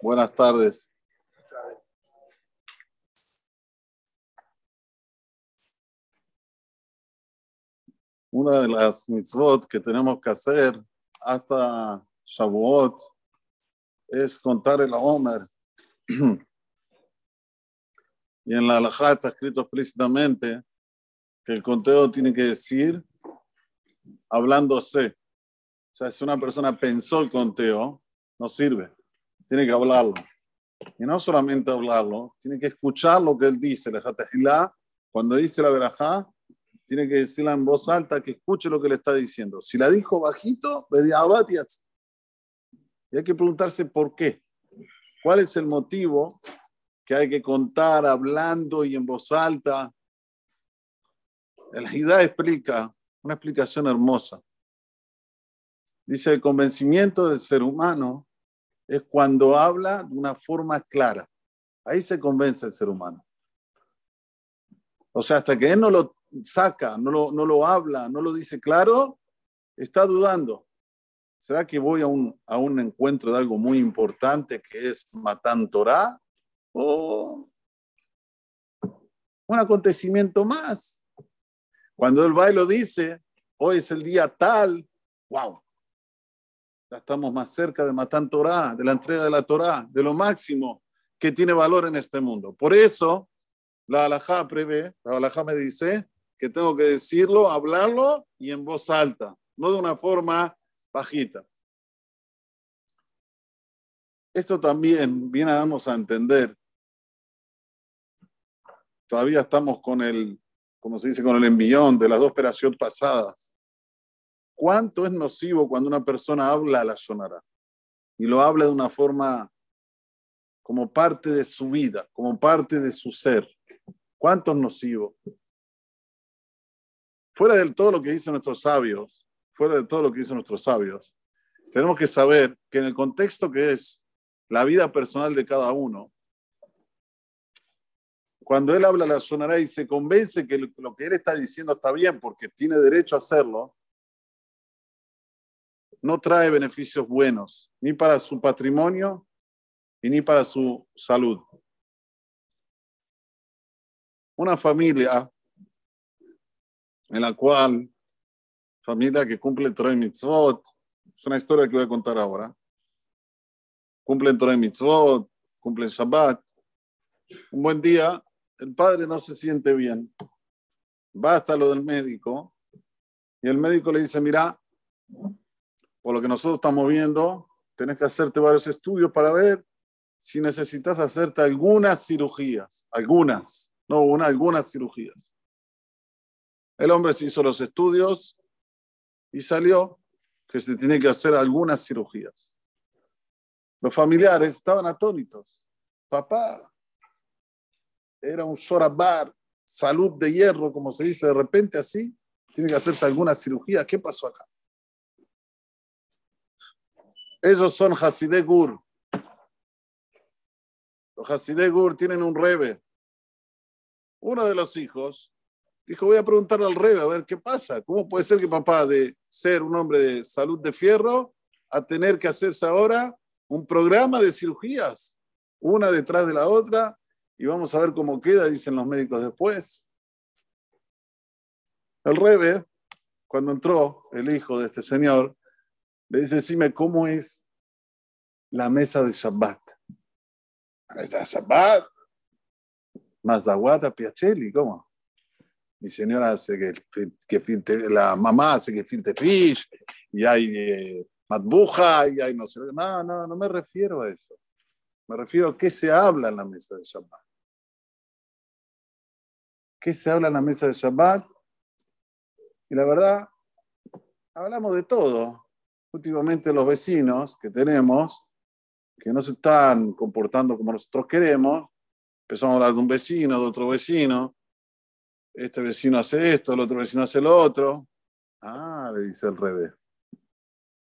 Buenas tardes. Una de las mitzvot que tenemos que hacer hasta Shavuot es contar el Omer. Y en la halajá está escrito explícitamente que el conteo tiene que decir hablándose. O sea, si una persona pensó el conteo, no sirve. Tiene que hablarlo. Y no solamente hablarlo, tiene que escuchar lo que él dice. Cuando dice la verajá, tiene que decirla en voz alta, que escuche lo que le está diciendo. Si la dijo bajito, y hay que preguntarse por qué. ¿Cuál es el motivo que hay que contar hablando y en voz alta. El Hidá explica una explicación hermosa. Dice, el convencimiento del ser humano es cuando habla de una forma clara. Ahí se convence el ser humano. O sea, hasta que él no lo saca, no lo, no lo habla, no lo dice claro, está dudando. ¿Será que voy a un, a un encuentro de algo muy importante que es Matan Torah? o un acontecimiento más. Cuando el baile dice, hoy es el día tal, wow, ya estamos más cerca de Matan Torah, de la entrega de la Torah, de lo máximo que tiene valor en este mundo. Por eso, la alajá prevé, la alajá me dice que tengo que decirlo, hablarlo y en voz alta, no de una forma bajita. Esto también viene a a entender todavía estamos con el, como se dice, con el envión de las dos operaciones pasadas. ¿Cuánto es nocivo cuando una persona habla a la sonara? Y lo habla de una forma como parte de su vida, como parte de su ser. ¿Cuánto es nocivo? Fuera de todo lo que dicen nuestros sabios, fuera de todo lo que dicen nuestros sabios, tenemos que saber que en el contexto que es la vida personal de cada uno, cuando él habla la sonará y se convence que lo que él está diciendo está bien porque tiene derecho a hacerlo, no trae beneficios buenos, ni para su patrimonio y ni para su salud. Una familia en la cual, familia que cumple Torah Mitzvot, es una historia que voy a contar ahora, cumplen Torah Mitzvot, cumplen Shabbat, un buen día el padre no se siente bien, va hasta lo del médico y el médico le dice, mira, por lo que nosotros estamos viendo, tenés que hacerte varios estudios para ver si necesitas hacerte algunas cirugías, algunas, no una, algunas cirugías. El hombre se hizo los estudios y salió que se tiene que hacer algunas cirugías. Los familiares estaban atónitos. Papá, era un Shorabar, salud de hierro, como se dice de repente así, tiene que hacerse alguna cirugía. ¿Qué pasó acá? Ellos son Hasidé Gur. Los Hasidé Gur tienen un rebe. Uno de los hijos dijo, voy a preguntarle al rebe a ver qué pasa. ¿Cómo puede ser que papá de ser un hombre de salud de fierro a tener que hacerse ahora un programa de cirugías, una detrás de la otra, y vamos a ver cómo queda, dicen los médicos después. El Rebe, cuando entró el hijo de este señor, le dice, decime cómo es la mesa de Shabbat. La mesa de Shabbat. Mazaguata Piacelli, ¿cómo? Mi señora hace que, que la mamá hace que filte fish, y hay eh, matbuja, y hay no sé. No, no, no me refiero a eso. Me refiero a qué se habla en la mesa de Shabbat. ¿Qué se habla en la mesa de Shabbat? Y la verdad, hablamos de todo. Últimamente los vecinos que tenemos, que no se están comportando como nosotros queremos, empezamos a hablar de un vecino, de otro vecino, este vecino hace esto, el otro vecino hace lo otro. Ah, le dice el revés.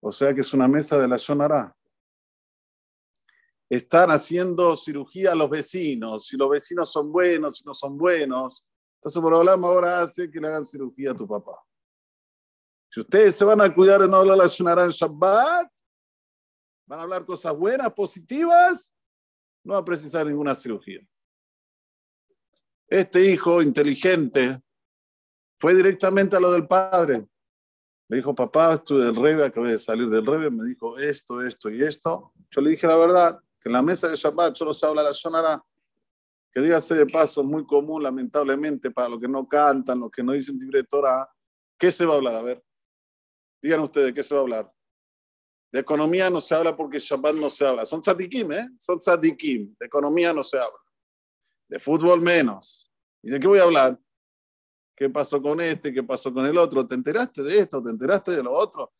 O sea que es una mesa de la Yonará. Están haciendo cirugía a los vecinos, si los vecinos son buenos, si no son buenos, entonces, por hablar ahora hace que le hagan cirugía a tu papá. Si ustedes se van a cuidar de no hablar la Shunara en Shabbat, van a hablar cosas buenas, positivas, no va a precisar ninguna cirugía. Este hijo inteligente fue directamente a lo del padre. Le dijo, papá, estuve del rebe, acabé de salir del rebe, me dijo esto, esto y esto. Yo le dije la verdad, que en la mesa de Shabbat solo se habla la sonara. Que dígase de paso, muy común, lamentablemente, para los que no cantan, los que no dicen libre Torah. ¿Qué se va a hablar? A ver, digan ustedes, ¿qué se va a hablar? De economía no se habla porque Shabbat no se habla. Son tzadikim, ¿eh? Son tzadikim. De economía no se habla. De fútbol menos. ¿Y de qué voy a hablar? ¿Qué pasó con este? ¿Qué pasó con el otro? ¿Te enteraste de esto? ¿Te enteraste de lo otro?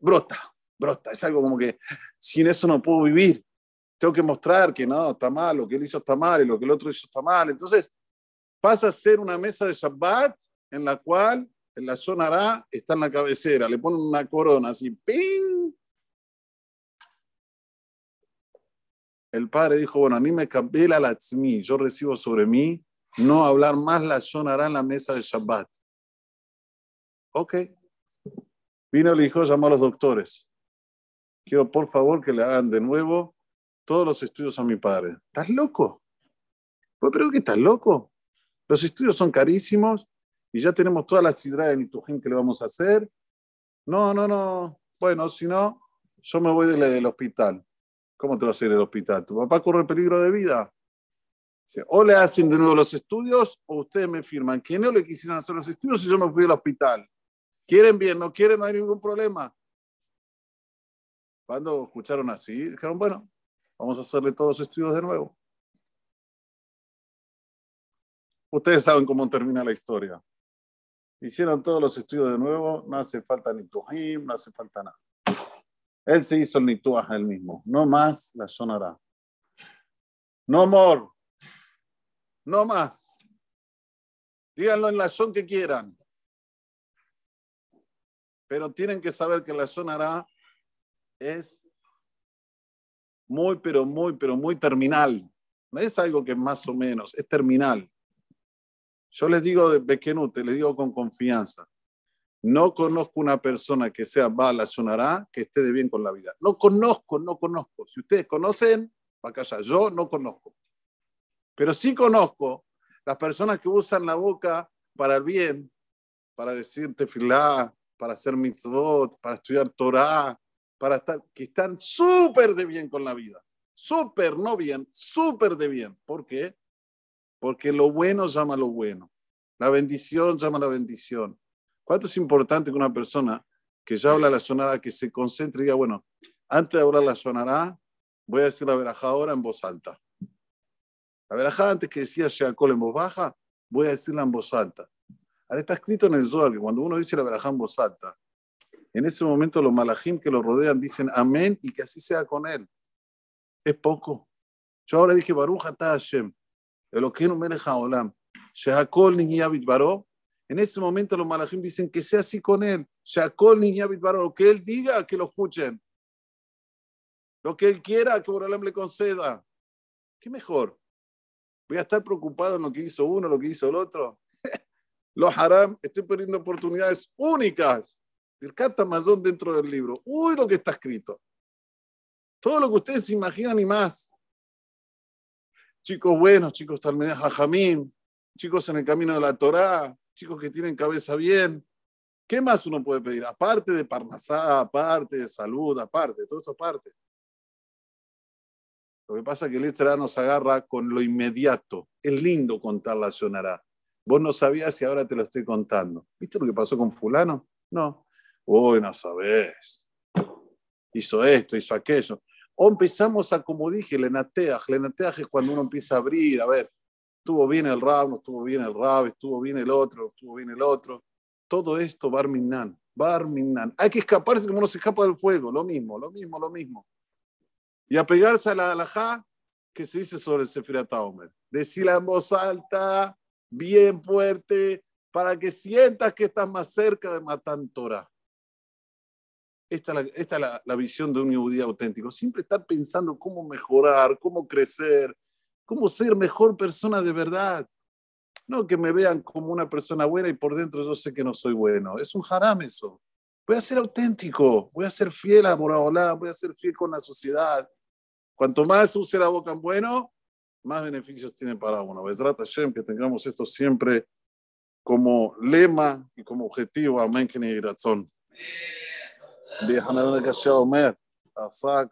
Brota, brota. Es algo como que sin eso no puedo vivir. Tengo que mostrar que no, está mal, lo que él hizo está mal y lo que el otro hizo está mal. Entonces, pasa a ser una mesa de Shabbat en la cual en la zona A está en la cabecera, le ponen una corona así, ¡ping! El padre dijo, bueno, mí me la latzmi, yo recibo sobre mí no hablar más la sonará en la mesa de Shabbat. Ok. Vino el hijo, llamó a los doctores. Quiero por favor que le hagan de nuevo todos los estudios a mi padre. ¿Estás loco? Pues creo que estás loco. Los estudios son carísimos y ya tenemos toda la sidra de Nitujín que le vamos a hacer. No, no, no. Bueno, si no, yo me voy del hospital. ¿Cómo te vas a ir del hospital? ¿Tu papá corre peligro de vida? O le hacen de nuevo los estudios o ustedes me firman que no le quisieron hacer los estudios y yo me fui al hospital. ¿Quieren bien? ¿No quieren? No hay ningún problema. Cuando escucharon así, dijeron, bueno, vamos a hacerle todos los estudios de nuevo. Ustedes saben cómo termina la historia. Hicieron todos los estudios de nuevo, no hace falta ni tujim, no hace falta nada. Él se hizo el nituaj él mismo. No más la sonará. No more. No más. Díganlo en la son que quieran. Pero tienen que saber que la sonará es muy, pero muy, pero muy terminal. No es algo que más o menos, es terminal. Yo les digo de Bekenute, les digo con confianza. No conozco una persona que sea bala sonará que esté de bien con la vida. No conozco, no conozco. Si ustedes conocen, acá allá. Yo no conozco. Pero sí conozco las personas que usan la boca para el bien, para decirte tefilá, para hacer mitzvot, para estudiar Torah, para estar, que están súper de bien con la vida. Súper, no bien, súper de bien. ¿Por qué? Porque lo bueno llama lo bueno. La bendición llama la bendición. ¿Cuánto es importante que una persona que ya habla la sonará, que se concentre y diga, bueno, antes de hablar la sonará, voy a decir la verajá ahora en voz alta. La verajá antes que decía Sheakol en voz baja, voy a decirla en voz alta. Ahora está escrito en el Zohar que cuando uno dice la verajá en voz alta, en ese momento los malajim que lo rodean dicen amén y que así sea con él. Es poco. Yo ahora dije Baruch Hashem, Elokeinu Melech Haolam, Sheakol Ninyabit Baro. En ese momento los malajim dicen que sea así con él. Sheakol Ninyabit Baro, lo que él diga, que lo escuchen. Lo que él quiera, que Borolam le conceda. ¿Qué mejor? Voy a estar preocupado en lo que hizo uno, lo que hizo el otro. Los haram, estoy perdiendo oportunidades únicas. El catamazón dentro del libro. Uy, lo que está escrito. Todo lo que ustedes se imaginan y más. Chicos buenos, chicos talmedas jajamín, chicos en el camino de la Torá, chicos que tienen cabeza bien. ¿Qué más uno puede pedir? Aparte de parnasá, aparte de salud, aparte, todo eso aparte. Lo que pasa es que el Etzerá nos agarra con lo inmediato. Es lindo contar la sonará. Vos no sabías y ahora te lo estoy contando. ¿Viste lo que pasó con fulano? No. Uy, no sabés. Hizo esto, hizo aquello. O empezamos a, como dije, lenateaj. Lenateaj es cuando uno empieza a abrir, a ver, estuvo bien el rab, no estuvo bien el rab, estuvo bien el otro, estuvo bien el otro. Todo esto, Barminan, Barminan. Hay que escaparse como uno se escapa del fuego, lo mismo, lo mismo, lo mismo y apegarse a la alajá que se dice sobre el Sefirat Omer. Decirla en voz alta, bien fuerte, para que sientas que estás más cerca de Matan Torah. Esta es, la, esta es la, la, visión de un judío auténtico. Siempre estar pensando cómo mejorar, cómo crecer, cómo ser mejor persona de verdad. No que me vean como una persona buena y por dentro yo sé que no soy bueno. Es un haram eso. Voy a ser auténtico, voy a ser fiel a Boraolá, voy a ser fiel con la sociedad. Cuanto más use la boca en bueno, más beneficios tiene para uno. Besrat Hashem, que tengamos esto siempre como lema y como objetivo. Amén, que ni razón. רבי חנן הגשר אומר, עשה